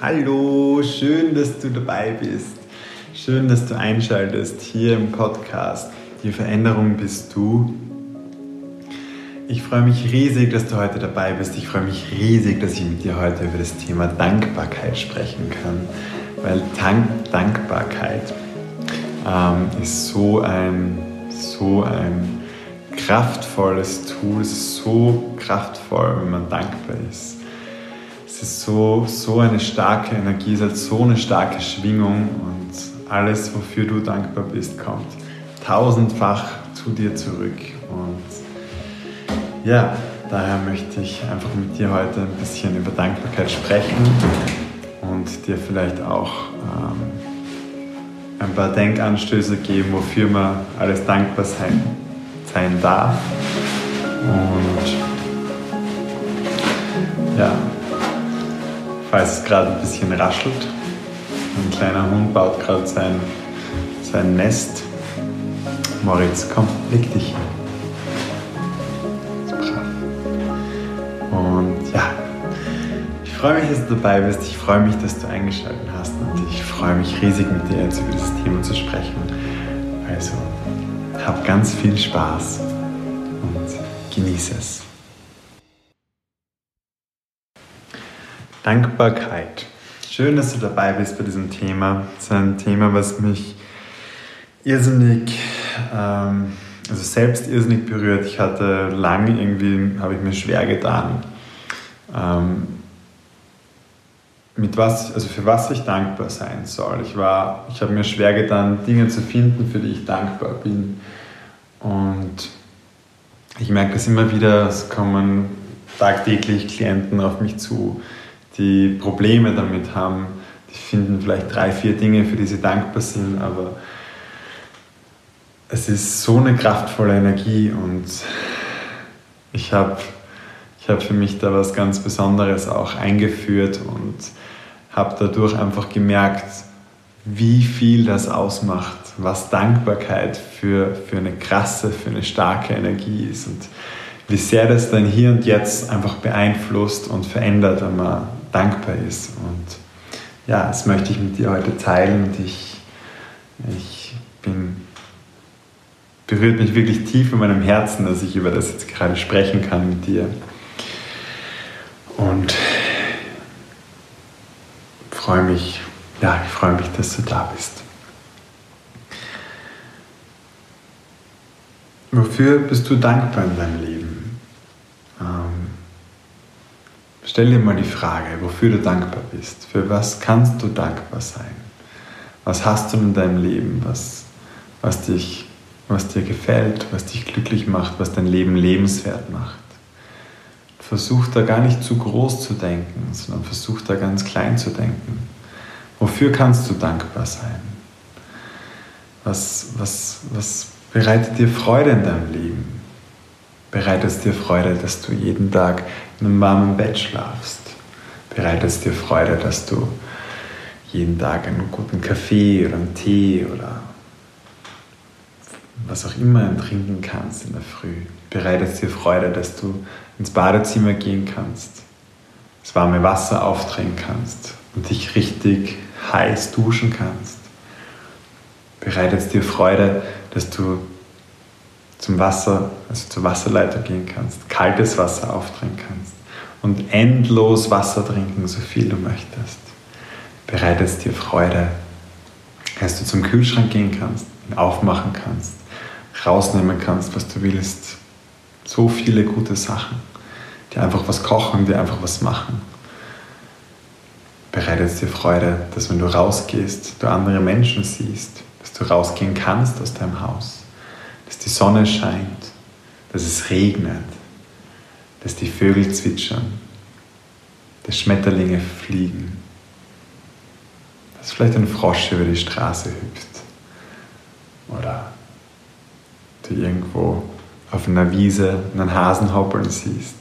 Hallo, schön, dass du dabei bist. Schön, dass du einschaltest hier im Podcast. Die Veränderung bist du. Ich freue mich riesig, dass du heute dabei bist. Ich freue mich riesig, dass ich mit dir heute über das Thema Dankbarkeit sprechen kann. Weil Dank Dankbarkeit ähm, ist so ein, so ein kraftvolles Tool. So kraftvoll, wenn man dankbar ist. Es ist so, so eine starke Energie, es hat so eine starke Schwingung und alles, wofür du dankbar bist, kommt tausendfach zu dir zurück. Und ja, daher möchte ich einfach mit dir heute ein bisschen über Dankbarkeit sprechen und dir vielleicht auch ähm, ein paar Denkanstöße geben, wofür man alles dankbar sein, sein darf. Und ja, falls es gerade ein bisschen raschelt. Ein kleiner Hund baut gerade sein, sein Nest. Moritz, komm, leg dich. Und ja, ich freue mich, dass du dabei bist. Ich freue mich, dass du eingeschaltet hast. Und ich freue mich riesig, mit dir jetzt über dieses Thema zu sprechen. Also, hab ganz viel Spaß und genieße es. Dankbarkeit. Schön, dass du dabei bist bei diesem Thema. Es ist ein Thema, was mich irrsinnig, ähm, also selbst irrsinnig berührt. Ich hatte lange irgendwie, habe ich mir schwer getan, ähm, mit was, also für was ich dankbar sein soll. Ich ich habe mir schwer getan, Dinge zu finden, für die ich dankbar bin. Und ich merke das immer wieder, es kommen tagtäglich Klienten auf mich zu, die Probleme damit haben. Die finden vielleicht drei, vier Dinge, für die sie dankbar sind, aber es ist so eine kraftvolle Energie und ich habe ich hab für mich da was ganz Besonderes auch eingeführt und habe dadurch einfach gemerkt, wie viel das ausmacht, was Dankbarkeit für, für eine krasse, für eine starke Energie ist und wie sehr das dann hier und jetzt einfach beeinflusst und verändert, wenn man dankbar ist. Und ja, das möchte ich mit dir heute teilen und ich, ich bin, berührt mich wirklich tief in meinem Herzen, dass ich über das jetzt gerade sprechen kann mit dir. Und freue mich, ja, ich freue mich, dass du da bist. Wofür bist du dankbar in deinem Leben? Ähm, Stell dir mal die Frage, wofür du dankbar bist. Für was kannst du dankbar sein? Was hast du in deinem Leben, was, was, dich, was dir gefällt, was dich glücklich macht, was dein Leben lebenswert macht? Versuch da gar nicht zu groß zu denken, sondern versuch da ganz klein zu denken. Wofür kannst du dankbar sein? Was, was, was bereitet dir Freude in deinem Leben? Bereitet es dir Freude, dass du jeden Tag in einem warmen Bett schlafst? Bereitet es dir Freude, dass du jeden Tag einen guten Kaffee oder einen Tee oder was auch immer trinken kannst in der Früh? Bereitet es dir Freude, dass du ins Badezimmer gehen kannst, das warme Wasser aufdrehen kannst und dich richtig heiß duschen kannst? Bereitet es dir Freude, dass du zum Wasser, also zur Wasserleitung gehen kannst, kaltes Wasser aufdrehen kannst und endlos Wasser trinken, so viel du möchtest. Bereitet es dir Freude, dass du zum Kühlschrank gehen kannst, ihn aufmachen kannst, rausnehmen kannst, was du willst. So viele gute Sachen, die einfach was kochen, die einfach was machen. Bereitet dir Freude, dass wenn du rausgehst, du andere Menschen siehst, dass du rausgehen kannst aus deinem Haus dass die Sonne scheint, dass es regnet, dass die Vögel zwitschern, dass Schmetterlinge fliegen, dass vielleicht ein Frosch über die Straße hüpft oder du irgendwo auf einer Wiese einen Hasen hoppeln siehst.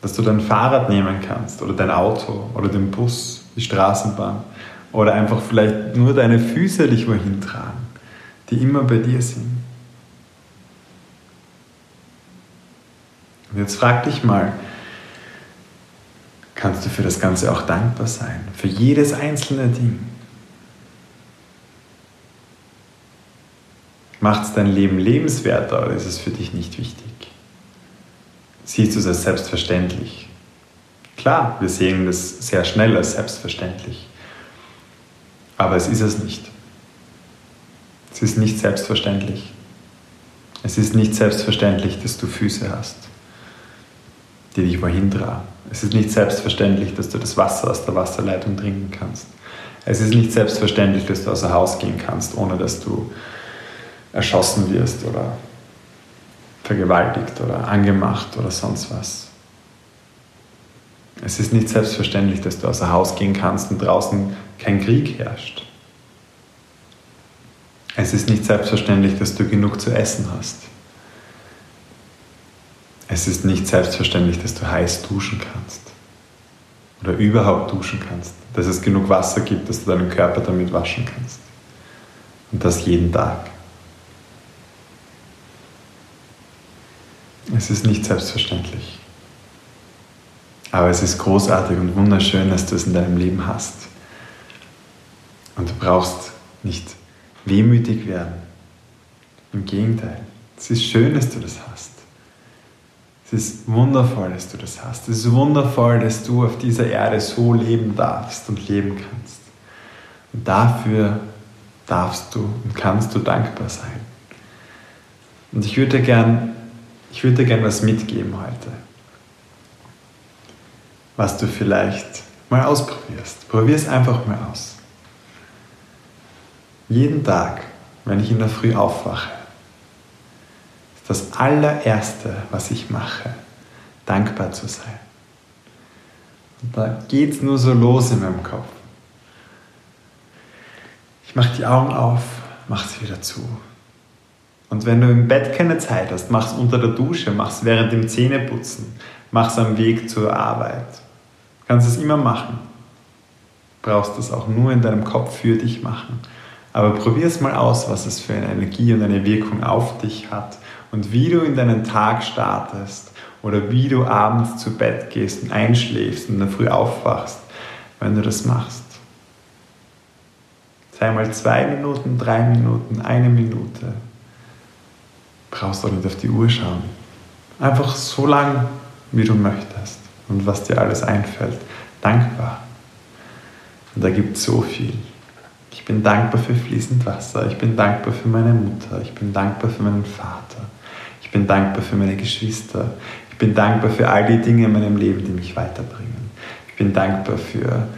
Dass du dein Fahrrad nehmen kannst oder dein Auto oder den Bus, die Straßenbahn oder einfach vielleicht nur deine Füße dich wohin tragen, die immer bei dir sind. Und jetzt frag dich mal, kannst du für das Ganze auch dankbar sein. Für jedes einzelne Ding. Macht es dein Leben lebenswerter oder ist es für dich nicht wichtig? Siehst du es als selbstverständlich? Klar, wir sehen das sehr schnell als selbstverständlich. Aber es ist es nicht. Es ist nicht selbstverständlich. Es ist nicht selbstverständlich, dass du Füße hast, die dich wohin tragen. Es ist nicht selbstverständlich, dass du das Wasser aus der Wasserleitung trinken kannst. Es ist nicht selbstverständlich, dass du außer Haus gehen kannst, ohne dass du erschossen wirst oder vergewaltigt oder angemacht oder sonst was. Es ist nicht selbstverständlich, dass du außer Haus gehen kannst und draußen kein Krieg herrscht. Es ist nicht selbstverständlich, dass du genug zu essen hast. Es ist nicht selbstverständlich, dass du heiß duschen kannst. Oder überhaupt duschen kannst. Dass es genug Wasser gibt, dass du deinen Körper damit waschen kannst. Und das jeden Tag. Es ist nicht selbstverständlich. Aber es ist großartig und wunderschön, dass du es in deinem Leben hast. Und du brauchst nicht wehmütig werden. Im Gegenteil, es ist schön, dass du das hast. Es ist wundervoll, dass du das hast. Es ist wundervoll, dass du auf dieser Erde so leben darfst und leben kannst. Und dafür darfst du und kannst du dankbar sein. Und ich würde dir gern, ich würde dir gern was mitgeben heute, was du vielleicht mal ausprobierst. Probier es einfach mal aus. Jeden Tag, wenn ich in der Früh aufwache, ist das allererste, was ich mache, dankbar zu sein. Und da geht es nur so los in meinem Kopf. Ich mache die Augen auf, mache sie wieder zu. Und wenn du im Bett keine Zeit hast, mach es unter der Dusche, mach es während dem Zähneputzen, mach es am Weg zur Arbeit. Du kannst es immer machen. Du brauchst es auch nur in deinem Kopf für dich machen. Aber probier es mal aus, was es für eine Energie und eine Wirkung auf dich hat und wie du in deinen Tag startest oder wie du abends zu Bett gehst und einschläfst und dann früh aufwachst, wenn du das machst. Sei mal zwei Minuten, drei Minuten, eine Minute. Brauchst auch nicht auf die Uhr schauen. Einfach so lang, wie du möchtest und was dir alles einfällt. Dankbar. Und da gibt es so viel. Ich bin dankbar für fließend Wasser. Ich bin dankbar für meine Mutter. Ich bin dankbar für meinen Vater. Ich bin dankbar für meine Geschwister. Ich bin dankbar für all die Dinge in meinem Leben, die mich weiterbringen. Ich bin dankbar für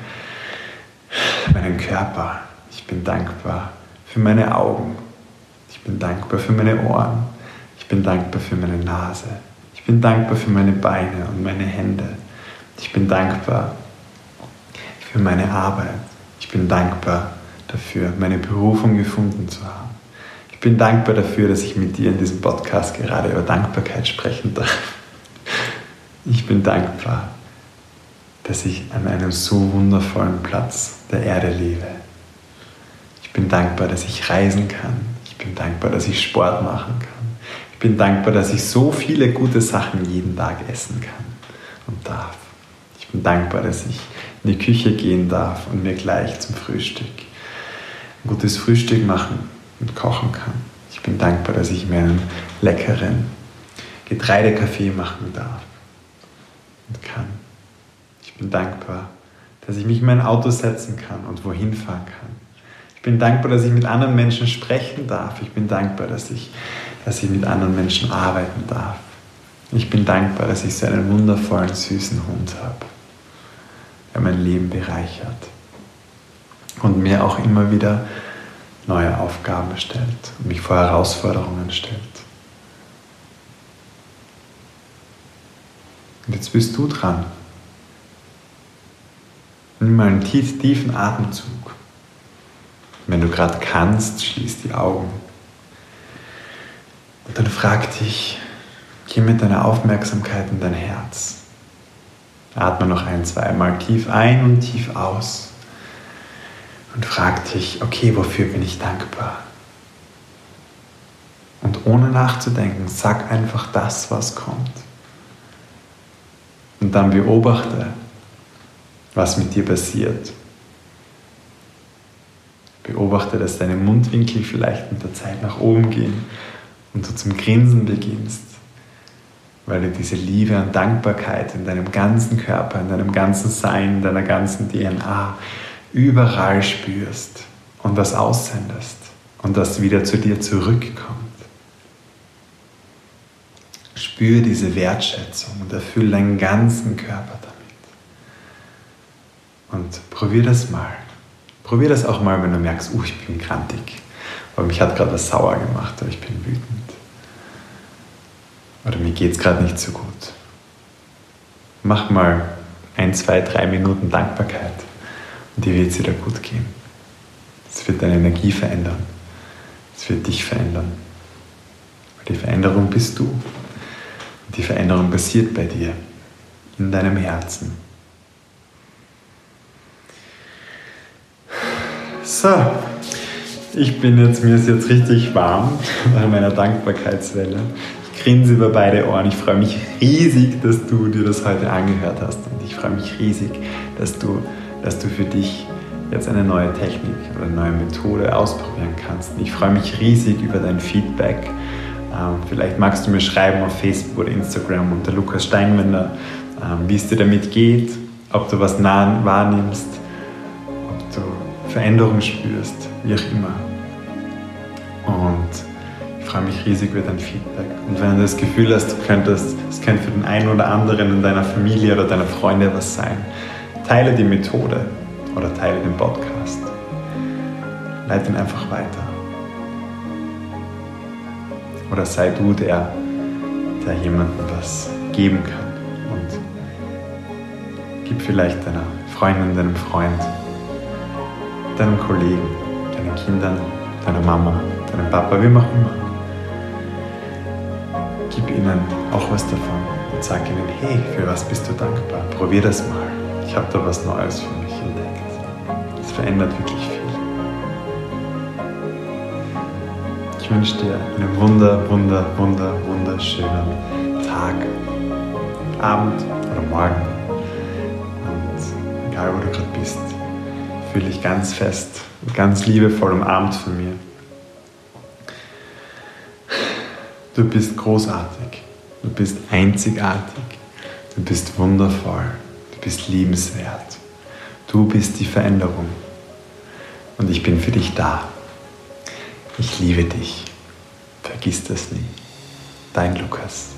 meinen Körper. Ich bin dankbar für meine Augen. Ich bin dankbar für meine Ohren. Ich bin dankbar für meine Nase. Ich bin dankbar für meine Beine und meine Hände. Ich bin dankbar für meine Arbeit. Ich bin dankbar dafür, meine Berufung gefunden zu haben. Ich bin dankbar dafür, dass ich mit dir in diesem Podcast gerade über Dankbarkeit sprechen darf. Ich bin dankbar, dass ich an einem so wundervollen Platz der Erde lebe. Ich bin dankbar, dass ich reisen kann. Ich bin dankbar, dass ich Sport machen kann. Ich bin dankbar, dass ich so viele gute Sachen jeden Tag essen kann und darf. Ich bin dankbar, dass ich in die Küche gehen darf und mir gleich zum Frühstück ein gutes Frühstück machen und kochen kann. Ich bin dankbar, dass ich mir einen leckeren Getreidekaffee machen darf und kann. Ich bin dankbar, dass ich mich in mein Auto setzen kann und wohin fahren kann. Ich bin dankbar, dass ich mit anderen Menschen sprechen darf. Ich bin dankbar, dass ich, dass ich mit anderen Menschen arbeiten darf. Ich bin dankbar, dass ich so einen wundervollen, süßen Hund habe, der mein Leben bereichert und mir auch immer wieder neue Aufgaben stellt und mich vor Herausforderungen stellt. Und jetzt bist du dran. Nimm mal einen tief, tiefen Atemzug. Wenn du gerade kannst, schließ die Augen. Und dann frag dich, geh mit deiner Aufmerksamkeit in dein Herz. Atme noch ein, zweimal tief ein und tief aus und frag dich, okay, wofür bin ich dankbar? Und ohne nachzudenken, sag einfach das, was kommt. Und dann beobachte, was mit dir passiert. Beobachte, dass deine Mundwinkel vielleicht mit der Zeit nach oben gehen und du zum Grinsen beginnst, weil du diese Liebe und Dankbarkeit in deinem ganzen Körper, in deinem ganzen Sein, in deiner ganzen DNA überall spürst und das aussendest und das wieder zu dir zurückkommt. Spür diese Wertschätzung und erfülle deinen ganzen Körper damit. Und probier das mal. Probier das auch mal, wenn du merkst, uh, ich bin krantig. Oder mich hat gerade was sauer gemacht oder ich bin wütend. Oder mir geht es gerade nicht so gut. Mach mal ein, zwei, drei Minuten Dankbarkeit und dir wird es wieder gut gehen. Es wird deine Energie verändern. Es wird dich verändern. Weil die Veränderung bist du. Und die Veränderung passiert bei dir, in deinem Herzen. So, ich bin jetzt, mir ist jetzt richtig warm bei meiner Dankbarkeitswelle. Ich grinse über beide Ohren. Ich freue mich riesig, dass du dir das heute angehört hast. Und ich freue mich riesig, dass du, dass du für dich jetzt eine neue Technik oder eine neue Methode ausprobieren kannst. Ich freue mich riesig über dein Feedback. Ähm, vielleicht magst du mir schreiben auf Facebook oder Instagram unter Lukas Steinwender, ähm, wie es dir damit geht, ob du was wahrnimmst, Veränderung spürst, wie auch immer. Und ich freue mich riesig über dein Feedback. Und wenn du das Gefühl hast, du könntest, es könnte für den einen oder anderen in deiner Familie oder deiner Freunde was sein, teile die Methode oder teile den Podcast. Leite ihn einfach weiter. Oder sei du der, der jemandem was geben kann. Und gib vielleicht deiner Freundin, deinem Freund, deinem Kollegen, deinen Kindern, deiner Mama, deinem Papa, wie auch immer. Gib ihnen auch was davon und sag ihnen, hey, für was bist du dankbar? Probier das mal. Ich habe da was Neues für mich entdeckt verändert wirklich viel. Ich wünsche dir einen wunder, wunder, wunder, wunderschönen Tag, Abend oder Morgen. Und egal wo du gerade bist, fühle dich ganz fest und ganz liebevoll umarmt von mir. Du bist großartig, du bist einzigartig, du bist wundervoll, du bist liebenswert. Du bist die Veränderung und ich bin für dich da. Ich liebe dich. Vergiss das nie. Dein Lukas.